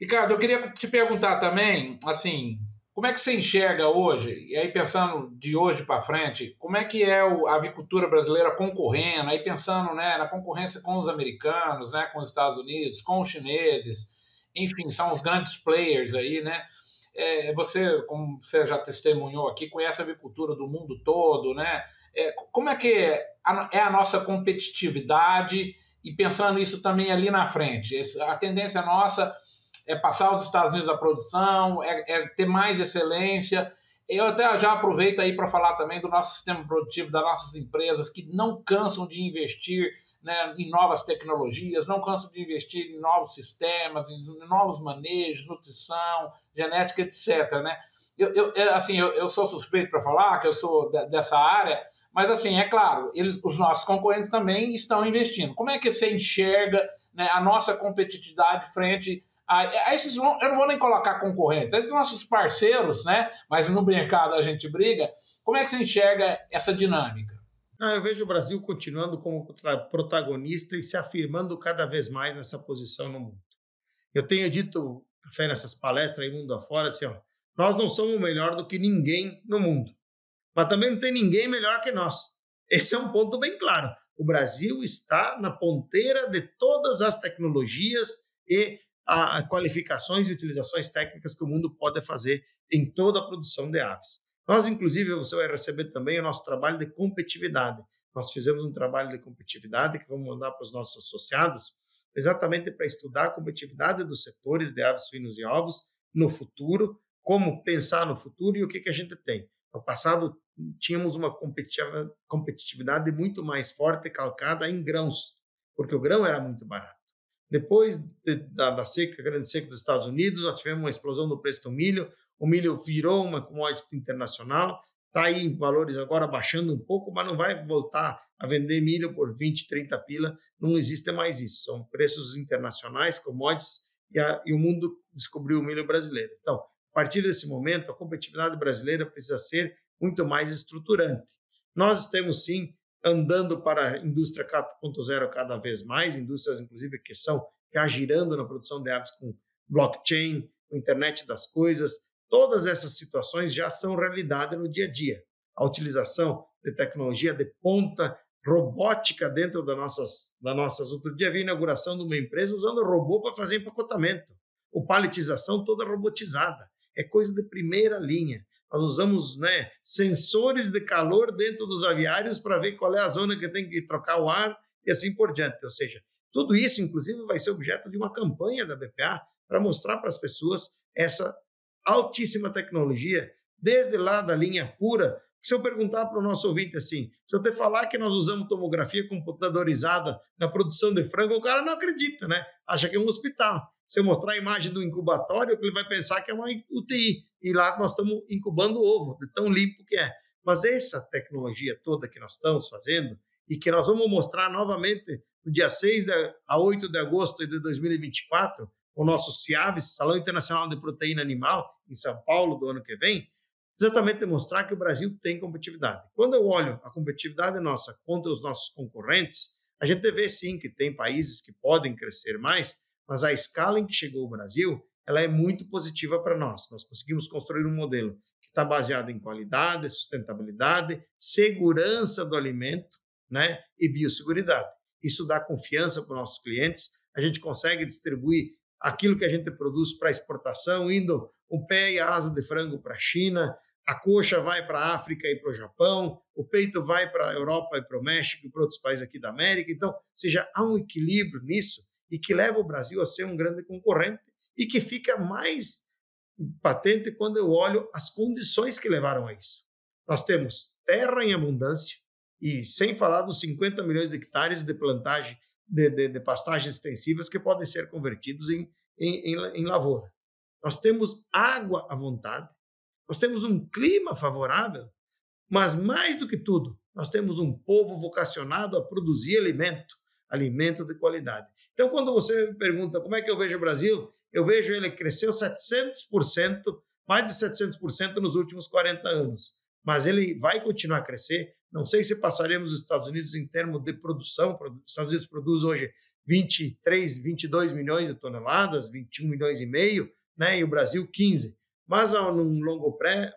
Ricardo, eu queria te perguntar também, assim, como é que você enxerga hoje, e aí pensando de hoje para frente, como é que é a avicultura brasileira concorrendo, aí pensando né, na concorrência com os americanos, né, com os Estados Unidos, com os chineses, enfim, são os grandes players aí, né? É, você, como você já testemunhou aqui, conhece a avicultura do mundo todo, né? É, como é que é a, é a nossa competitividade e pensando isso também ali na frente? A tendência nossa é passar aos Estados Unidos a produção, é, é ter mais excelência. Eu até já aproveito aí para falar também do nosso sistema produtivo, das nossas empresas que não cansam de investir né, em novas tecnologias, não cansam de investir em novos sistemas, em novos manejos, nutrição, genética, etc. Né? Eu, eu assim, eu, eu sou suspeito para falar que eu sou dessa área, mas assim, é claro, eles, os nossos concorrentes também estão investindo. Como é que você enxerga né, a nossa competitividade frente a esses, eu não vou nem colocar concorrentes, esses nossos parceiros, né? Mas no mercado a gente briga. Como é que você enxerga essa dinâmica? Eu vejo o Brasil continuando como protagonista e se afirmando cada vez mais nessa posição no mundo. Eu tenho dito, fé nessas palestras aí mundo afora, assim, ó, nós não somos melhor do que ninguém no mundo, mas também não tem ninguém melhor que nós. Esse é um ponto bem claro. O Brasil está na ponteira de todas as tecnologias e a, a qualificações e utilizações técnicas que o mundo pode fazer em toda a produção de aves. Nós, inclusive, você vai receber também o nosso trabalho de competitividade. Nós fizemos um trabalho de competitividade que vamos mandar para os nossos associados, exatamente para estudar a competitividade dos setores de aves, suínos e ovos no futuro, como pensar no futuro e o que, que a gente tem. No passado, tínhamos uma competitividade muito mais forte calcada em grãos, porque o grão era muito barato. Depois de, da, da seca, grande seca dos Estados Unidos, nós tivemos uma explosão do preço do milho. O milho virou uma commodity internacional, está aí em valores agora baixando um pouco, mas não vai voltar a vender milho por 20, 30 pila. Não existe mais isso. São preços internacionais, commodities, e, a, e o mundo descobriu o milho brasileiro. Então, a partir desse momento, a competitividade brasileira precisa ser muito mais estruturante. Nós temos sim andando para a indústria 4.0 cada vez mais, indústrias inclusive que são já girando na produção de aves com blockchain, com internet das coisas, todas essas situações já são realidade no dia a dia. A utilização de tecnologia de ponta robótica dentro das nossas, das nossas. Outro dia vi a inauguração de uma empresa usando robô para fazer empacotamento. O paletização toda robotizada. É coisa de primeira linha. Nós usamos né, sensores de calor dentro dos aviários para ver qual é a zona que tem que trocar o ar e assim por diante. Ou seja, tudo isso, inclusive, vai ser objeto de uma campanha da BPA para mostrar para as pessoas essa altíssima tecnologia, desde lá da linha pura Se eu perguntar para o nosso ouvinte assim, se eu te falar que nós usamos tomografia computadorizada na produção de frango, o cara não acredita, né? Acha que é um hospital. Se eu mostrar a imagem do incubatório, ele vai pensar que é uma UTI. E lá nós estamos incubando ovo, de tão limpo que é. Mas essa tecnologia toda que nós estamos fazendo e que nós vamos mostrar novamente no dia 6 a 8 de agosto de 2024, o nosso CIAVES, Salão Internacional de Proteína Animal, em São Paulo, do ano que vem, exatamente demonstrar que o Brasil tem competitividade. Quando eu olho a competitividade nossa contra os nossos concorrentes, a gente vê sim que tem países que podem crescer mais, mas a escala em que chegou o Brasil, ela é muito positiva para nós. Nós conseguimos construir um modelo que está baseado em qualidade, sustentabilidade, segurança do alimento, né, e biosseguridade. Isso dá confiança para os nossos clientes. A gente consegue distribuir aquilo que a gente produz para exportação, indo o pé e a asa de frango para a China, a coxa vai para a África e para o Japão, o peito vai para a Europa e para o México e para outros países aqui da América. Então, seja, há um equilíbrio nisso e que leva o Brasil a ser um grande concorrente e que fica mais patente quando eu olho as condições que levaram a isso. Nós temos terra em abundância e sem falar dos 50 milhões de hectares de plantagem de, de, de pastagens extensivas que podem ser convertidos em, em, em, em lavoura. Nós temos água à vontade, nós temos um clima favorável, mas mais do que tudo, nós temos um povo vocacionado a produzir alimento, alimento de qualidade. Então, quando você me pergunta como é que eu vejo o Brasil, eu vejo ele cresceu 700%, mais de 700% nos últimos 40 anos. Mas ele vai continuar a crescer. Não sei se passaremos os Estados Unidos em termos de produção. Os Estados Unidos produz hoje 23, 22 milhões de toneladas, 21 milhões e meio, né? e o Brasil 15. Mas, num longo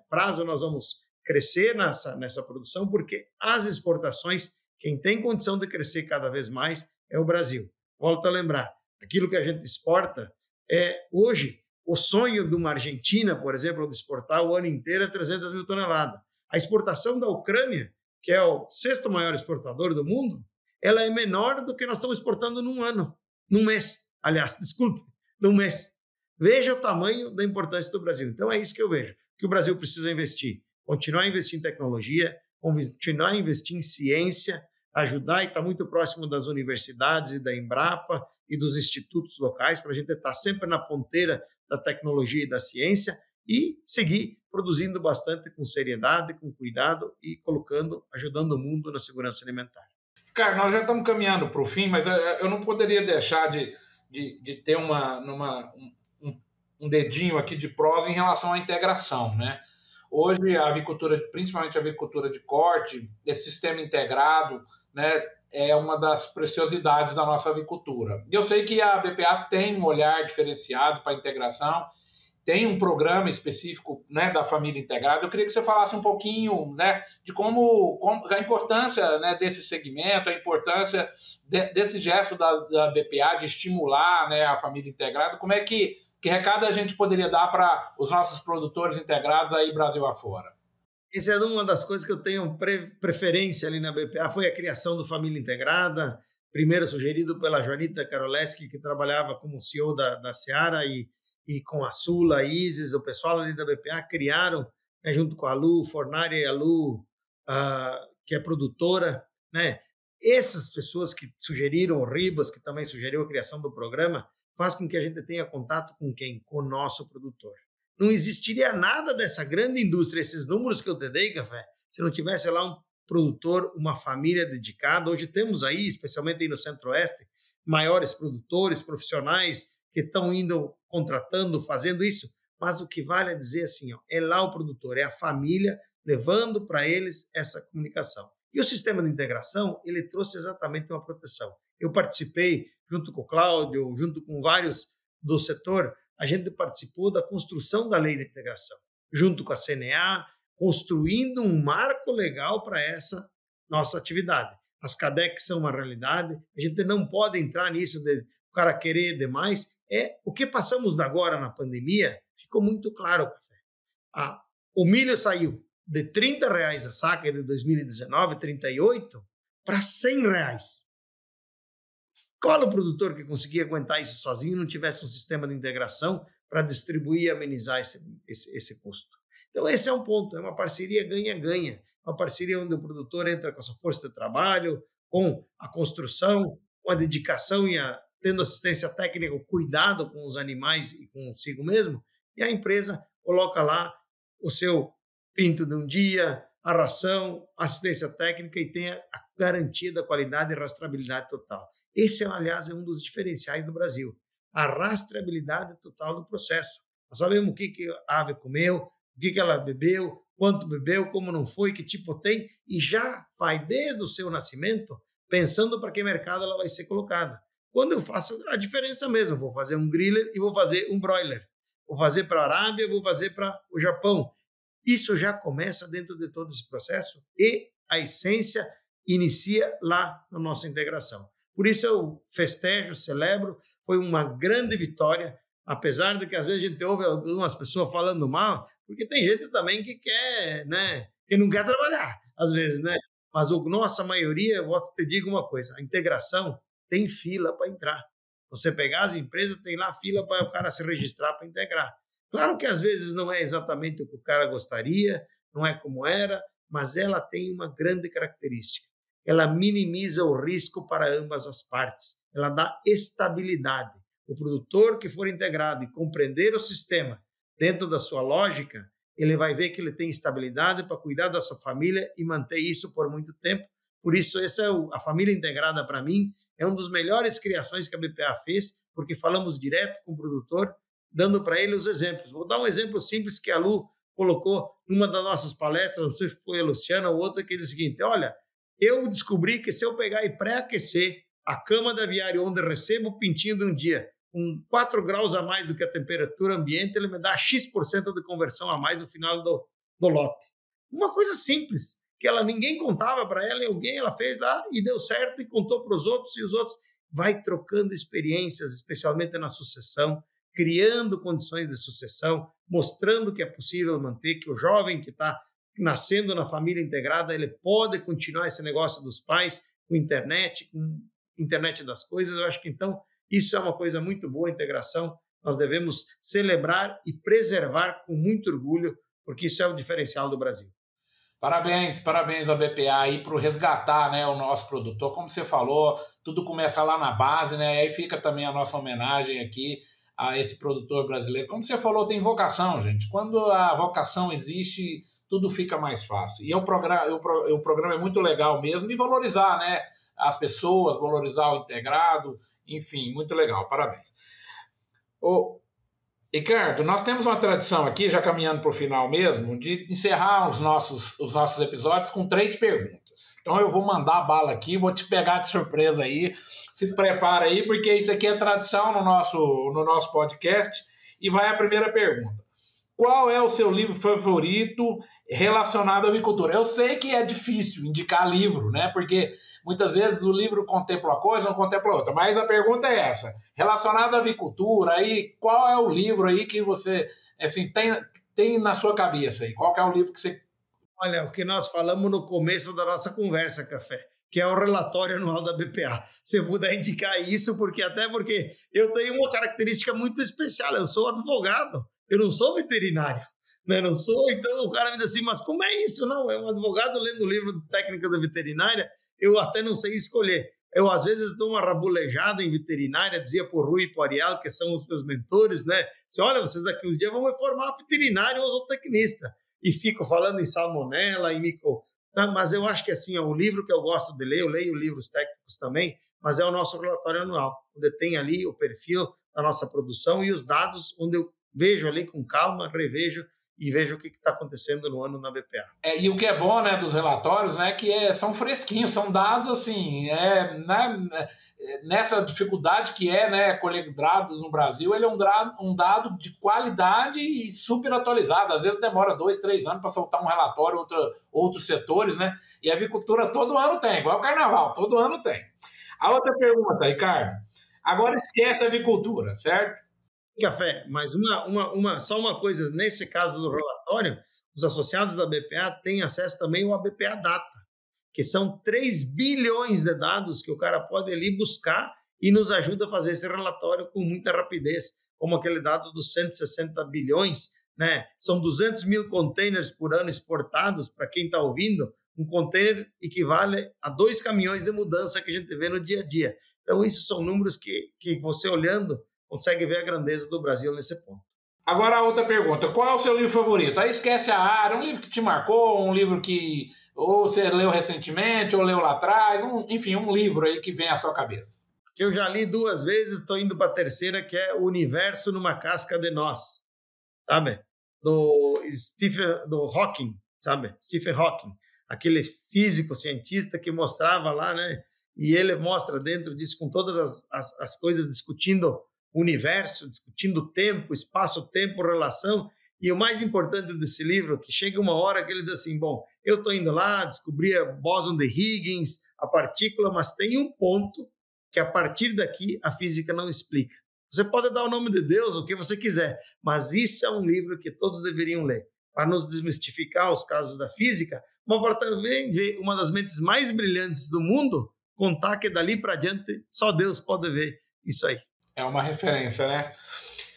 prazo, nós vamos crescer nessa, nessa produção, porque as exportações, quem tem condição de crescer cada vez mais é o Brasil. Volto a lembrar, aquilo que a gente exporta é, hoje, o sonho de uma Argentina, por exemplo, de exportar o ano inteiro é 300 mil toneladas. A exportação da Ucrânia, que é o sexto maior exportador do mundo, ela é menor do que nós estamos exportando num ano, num mês. Aliás, desculpe, num mês. Veja o tamanho da importância do Brasil. Então é isso que eu vejo, que o Brasil precisa investir. Continuar a investir em tecnologia, continuar a investir em ciência, ajudar e estar muito próximo das universidades e da Embrapa e dos institutos locais para a gente estar sempre na ponteira da tecnologia e da ciência e seguir produzindo bastante com seriedade, com cuidado e colocando, ajudando o mundo na segurança alimentar. Cara, nós já estamos caminhando para o fim, mas eu não poderia deixar de, de, de ter uma, numa, um dedinho aqui de prosa em relação à integração, né? Hoje a avicultura, principalmente a avicultura de corte, esse sistema integrado, né, é uma das preciosidades da nossa avicultura. Eu sei que a BPA tem um olhar diferenciado para a integração, tem um programa específico né, da família integrada. Eu queria que você falasse um pouquinho né, de como, como a importância né, desse segmento, a importância de, desse gesto da, da BPA de estimular né, a família integrada, como é que que recado a gente poderia dar para os nossos produtores integrados aí Brasil afora? Essa é uma das coisas que eu tenho pre preferência ali na BPA, foi a criação do Família Integrada, primeiro sugerido pela Joanita Karoleski, que trabalhava como CEO da, da Seara, e, e com a Sula, a Isis, o pessoal ali da BPA criaram, né, junto com a Lu, Fornari e a Lu, uh, que é produtora, né, essas pessoas que sugeriram, o Ribas, que também sugeriu a criação do programa, faz com que a gente tenha contato com quem? Com o nosso produtor. Não existiria nada dessa grande indústria, esses números que eu te dei, Café, se não tivesse lá um produtor, uma família dedicada. Hoje temos aí, especialmente aí no Centro-Oeste, maiores produtores, profissionais que estão indo contratando, fazendo isso. Mas o que vale é dizer assim, ó, é lá o produtor, é a família levando para eles essa comunicação. E o sistema de integração, ele trouxe exatamente uma proteção. Eu participei junto com o Cláudio, junto com vários do setor, a gente participou da construção da lei de integração, junto com a CNA, construindo um marco legal para essa nossa atividade. As CADECs são uma realidade, a gente não pode entrar nisso de o cara querer demais. É o que passamos agora na pandemia, ficou muito claro, café. Ah, o milho saiu de 30 reais a saca de 2019, 38, para 100 reais. Qual o produtor que conseguia aguentar isso sozinho e não tivesse um sistema de integração para distribuir e amenizar esse, esse, esse custo? Então, esse é um ponto, é uma parceria ganha-ganha. uma parceria onde o produtor entra com a sua força de trabalho, com a construção, com a dedicação e a, tendo assistência técnica, o cuidado com os animais e consigo mesmo, e a empresa coloca lá o seu pinto de um dia, a ração, assistência técnica e tem a garantia da qualidade e rastreabilidade total. Esse, aliás, é um dos diferenciais do Brasil, a rastreabilidade total do processo. Nós sabemos o que, que a ave comeu, o que, que ela bebeu, quanto bebeu, como não foi, que tipo tem, e já vai desde o seu nascimento pensando para que mercado ela vai ser colocada. Quando eu faço a diferença mesmo, vou fazer um griller e vou fazer um broiler. Vou fazer para a Arábia, vou fazer para o Japão. Isso já começa dentro de todo esse processo e a essência inicia lá na nossa integração. Por isso eu festejo, celebro, foi uma grande vitória, apesar de que às vezes a gente ouve algumas pessoas falando mal, porque tem gente também que quer, né, que não quer trabalhar, às vezes, né? Mas a nossa maioria, eu te digo uma coisa, a integração tem fila para entrar. Você pegar as empresas, tem lá fila para o cara se registrar para integrar. Claro que às vezes não é exatamente o que o cara gostaria, não é como era, mas ela tem uma grande característica. Ela minimiza o risco para ambas as partes. Ela dá estabilidade. O produtor que for integrado e compreender o sistema dentro da sua lógica, ele vai ver que ele tem estabilidade para cuidar da sua família e manter isso por muito tempo. Por isso, essa é a família integrada para mim é uma das melhores criações que a BPA fez, porque falamos direto com o produtor, dando para ele os exemplos. Vou dar um exemplo simples que a Lu colocou numa das nossas palestras, não sei se foi a Luciana ou outra, que diz o seguinte: olha, eu descobri que se eu pegar e pré-aquecer a cama da aviário onde recebo o pintinho de um dia, com 4 graus a mais do que a temperatura ambiente, ele me dá X% de conversão a mais no final do, do lote. Uma coisa simples que ela ninguém contava para ela e alguém ela fez lá e deu certo e contou para os outros e os outros vai trocando experiências, especialmente na sucessão, criando condições de sucessão, mostrando que é possível manter que o jovem que está nascendo na família integrada ele pode continuar esse negócio dos pais com internet, com internet das coisas. Eu acho que então isso é uma coisa muito boa, a integração. Nós devemos celebrar e preservar com muito orgulho, porque isso é o diferencial do Brasil. Parabéns, parabéns à BPA aí por resgatar né, o nosso produtor. Como você falou, tudo começa lá na base, né? E aí fica também a nossa homenagem aqui a esse produtor brasileiro. Como você falou, tem vocação, gente. Quando a vocação existe, tudo fica mais fácil. E o programa, o, o programa é muito legal mesmo e valorizar né, as pessoas, valorizar o integrado, enfim, muito legal. Parabéns. Ricardo, nós temos uma tradição aqui, já caminhando para o final mesmo, de encerrar os nossos, os nossos episódios com três perguntas. Então eu vou mandar a bala aqui, vou te pegar de surpresa aí. Se prepara aí, porque isso aqui é tradição no nosso, no nosso podcast. E vai a primeira pergunta. Qual é o seu livro favorito relacionado à avicultura? Eu sei que é difícil indicar livro, né? Porque muitas vezes o livro contempla uma coisa, não contempla outra. Mas a pergunta é essa: relacionado à avicultura, aí qual é o livro aí que você assim tem, tem na sua cabeça aí? Qual é o livro que você Olha, o que nós falamos no começo da nossa conversa, Café, que é o relatório anual da BPA. Você puder indicar isso, porque até porque eu tenho uma característica muito especial, eu sou advogado. Eu não sou veterinário, né? Não sou, então o cara me diz assim, mas como é isso? Não, é um advogado lendo o livro de técnica da veterinária, eu até não sei escolher. Eu, às vezes, dou uma rabulejada em veterinária, dizia por Rui e por Ariel, que são os meus mentores, né? Se olha, vocês daqui uns dias vão me formar veterinário ou zootecnista. E fico falando em salmonela, em micro... Tá? Mas eu acho que, assim, é o livro que eu gosto de ler, eu leio livros técnicos também, mas é o nosso relatório anual, onde tem ali o perfil da nossa produção e os dados onde eu vejo ali com calma, revejo e vejo o que está acontecendo no ano na BPA. É, e o que é bom né, dos relatórios né, que é, são fresquinhos, são dados assim, é, né, é, nessa dificuldade que é né, colher dados no Brasil, ele é um um dado de qualidade e super atualizado. Às vezes demora dois, três anos para soltar um relatório, outra, outros setores, né? E a avicultura todo ano tem, igual o carnaval, todo ano tem. A outra pergunta, Ricardo. Agora esquece a avicultura, certo? Café, mas uma, uma, uma, só uma coisa, nesse caso do relatório, os associados da BPA têm acesso também ao BPA Data, que são 3 bilhões de dados que o cara pode ali buscar e nos ajuda a fazer esse relatório com muita rapidez, como aquele dado dos 160 bilhões né? São 200 mil containers por ano exportados, para quem está ouvindo, um container equivale a dois caminhões de mudança que a gente vê no dia a dia. Então, isso são números que, que você olhando consegue ver a grandeza do Brasil nesse ponto. Agora a outra pergunta, qual é o seu livro favorito? Aí esquece a área, um livro que te marcou, um livro que ou você leu recentemente, ou leu lá atrás, um, enfim, um livro aí que vem à sua cabeça. Que eu já li duas vezes, estou indo para a terceira, que é O Universo numa Casca de Nós, sabe? Do Stephen, do Hawking, sabe? Stephen Hawking, aquele físico cientista que mostrava lá, né? E ele mostra dentro disso com todas as, as, as coisas discutindo universo, discutindo tempo, espaço-tempo, relação. E o mais importante desse livro, que chega uma hora que ele diz assim, bom, eu estou indo lá, descobri a bóson de Higgins, a partícula, mas tem um ponto que a partir daqui a física não explica. Você pode dar o nome de Deus, o que você quiser, mas isso é um livro que todos deveriam ler, para nos desmistificar os casos da física, mas para também ver uma das mentes mais brilhantes do mundo contar que dali para diante só Deus pode ver isso aí. É uma referência, né?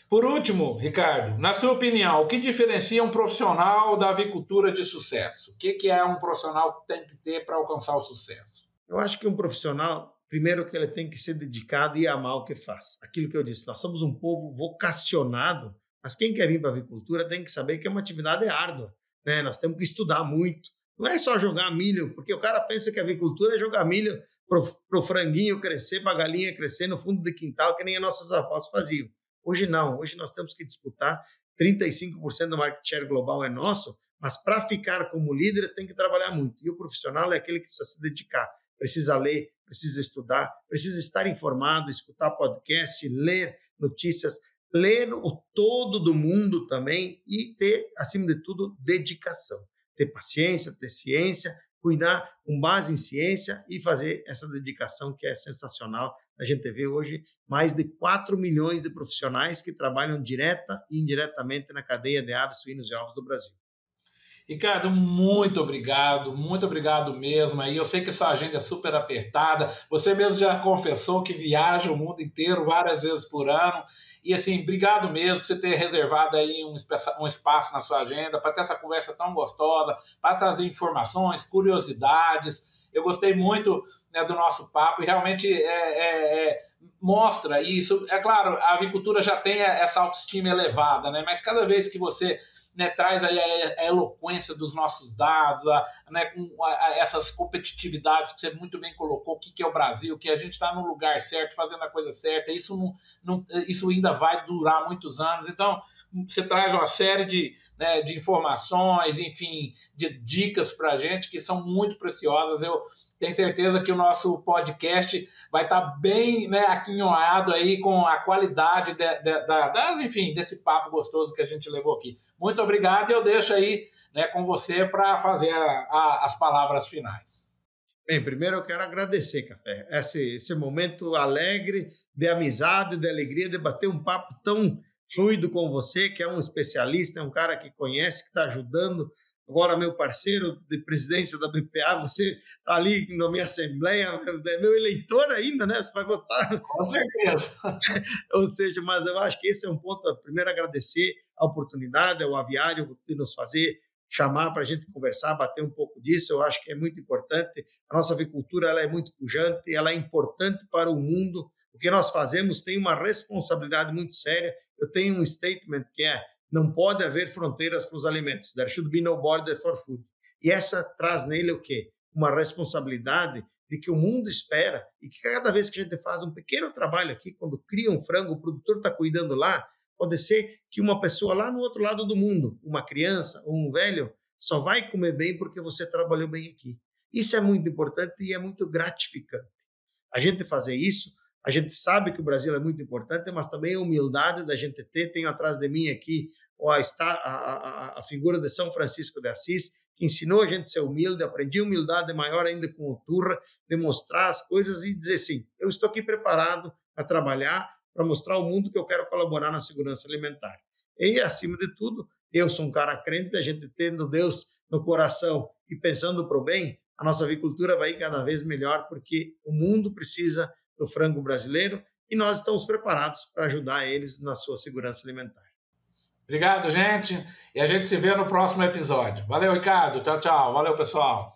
Por último, Ricardo, na sua opinião, o que diferencia um profissional da avicultura de sucesso? O que, que é um profissional que tem que ter para alcançar o sucesso? Eu acho que um profissional, primeiro que ele tem que ser dedicado e amar o que faz. Aquilo que eu disse, nós somos um povo vocacionado, mas quem quer vir para a avicultura tem que saber que é uma atividade árdua. Né? Nós temos que estudar muito. Não é só jogar milho, porque o cara pensa que a avicultura é jogar milho para o franguinho crescer, para a galinha crescer no fundo do quintal, que nem as nossas avós faziam. Hoje não, hoje nós temos que disputar, 35% do market share global é nosso, mas para ficar como líder tem que trabalhar muito. E o profissional é aquele que precisa se dedicar, precisa ler, precisa estudar, precisa estar informado, escutar podcast, ler notícias, ler o todo do mundo também e ter, acima de tudo, dedicação. Ter paciência, ter ciência, cuidar com base em ciência e fazer essa dedicação que é sensacional. A gente vê hoje mais de 4 milhões de profissionais que trabalham direta e indiretamente na cadeia de aves, suínos e ovos do Brasil. Ricardo, muito obrigado, muito obrigado mesmo. Aí eu sei que sua agenda é super apertada. Você mesmo já confessou que viaja o mundo inteiro várias vezes por ano. E assim, obrigado mesmo por você ter reservado aí um, um espaço na sua agenda para ter essa conversa tão gostosa, para trazer informações, curiosidades. Eu gostei muito né, do nosso papo e realmente é, é, é, mostra isso. É claro, a avicultura já tem essa autoestima elevada, né? Mas cada vez que você né, traz aí a, a, eloquência dos nossos dados, a, né, com a, essas competitividades que você muito bem colocou, o que, que é o Brasil, que a gente está no lugar certo, fazendo a coisa certa, isso, não, não, isso ainda vai durar muitos anos. Então, você traz uma série de, né, de informações, enfim, de dicas para a gente que são muito preciosas. Eu tenho certeza que o nosso podcast vai estar tá bem né, aquinhoado aí com a qualidade de, de, da, enfim, desse papo gostoso que a gente levou aqui. Muito obrigado e eu deixo aí né, com você para fazer a, a, as palavras finais. Bem, primeiro eu quero agradecer, Café, esse, esse momento alegre de amizade, de alegria, de bater um papo tão fluido com você, que é um especialista, é um cara que conhece, que está ajudando agora meu parceiro de presidência da BPA, você está ali na minha assembleia, é meu eleitor ainda, né? Você vai votar. Com certeza. (laughs) Ou seja, mas eu acho que esse é um ponto. Primeiro, agradecer a oportunidade ao aviário de nos fazer chamar para a gente conversar, bater um pouco disso. Eu acho que é muito importante. A nossa avicultura ela é muito pujante, ela é importante para o mundo. O que nós fazemos tem uma responsabilidade muito séria. Eu tenho um statement que é não pode haver fronteiras para os alimentos. There should be no border for food. E essa traz nele o quê? Uma responsabilidade de que o mundo espera e que cada vez que a gente faz um pequeno trabalho aqui, quando cria um frango, o produtor está cuidando lá, pode ser que uma pessoa lá no outro lado do mundo, uma criança ou um velho, só vai comer bem porque você trabalhou bem aqui. Isso é muito importante e é muito gratificante. A gente fazer isso a gente sabe que o Brasil é muito importante, mas também a humildade da gente ter. Tenho atrás de mim aqui a, a, a figura de São Francisco de Assis, que ensinou a gente a ser humilde, aprendi humildade maior ainda com o Turra, demonstrar as coisas e dizer assim: eu estou aqui preparado para trabalhar, para mostrar ao mundo que eu quero colaborar na segurança alimentar. E, acima de tudo, eu sou um cara crente, a gente tendo Deus no coração e pensando para o bem, a nossa avicultura vai ir cada vez melhor, porque o mundo precisa do frango brasileiro e nós estamos preparados para ajudar eles na sua segurança alimentar. Obrigado, gente. E a gente se vê no próximo episódio. Valeu, Ricardo. Tchau, tchau. Valeu, pessoal.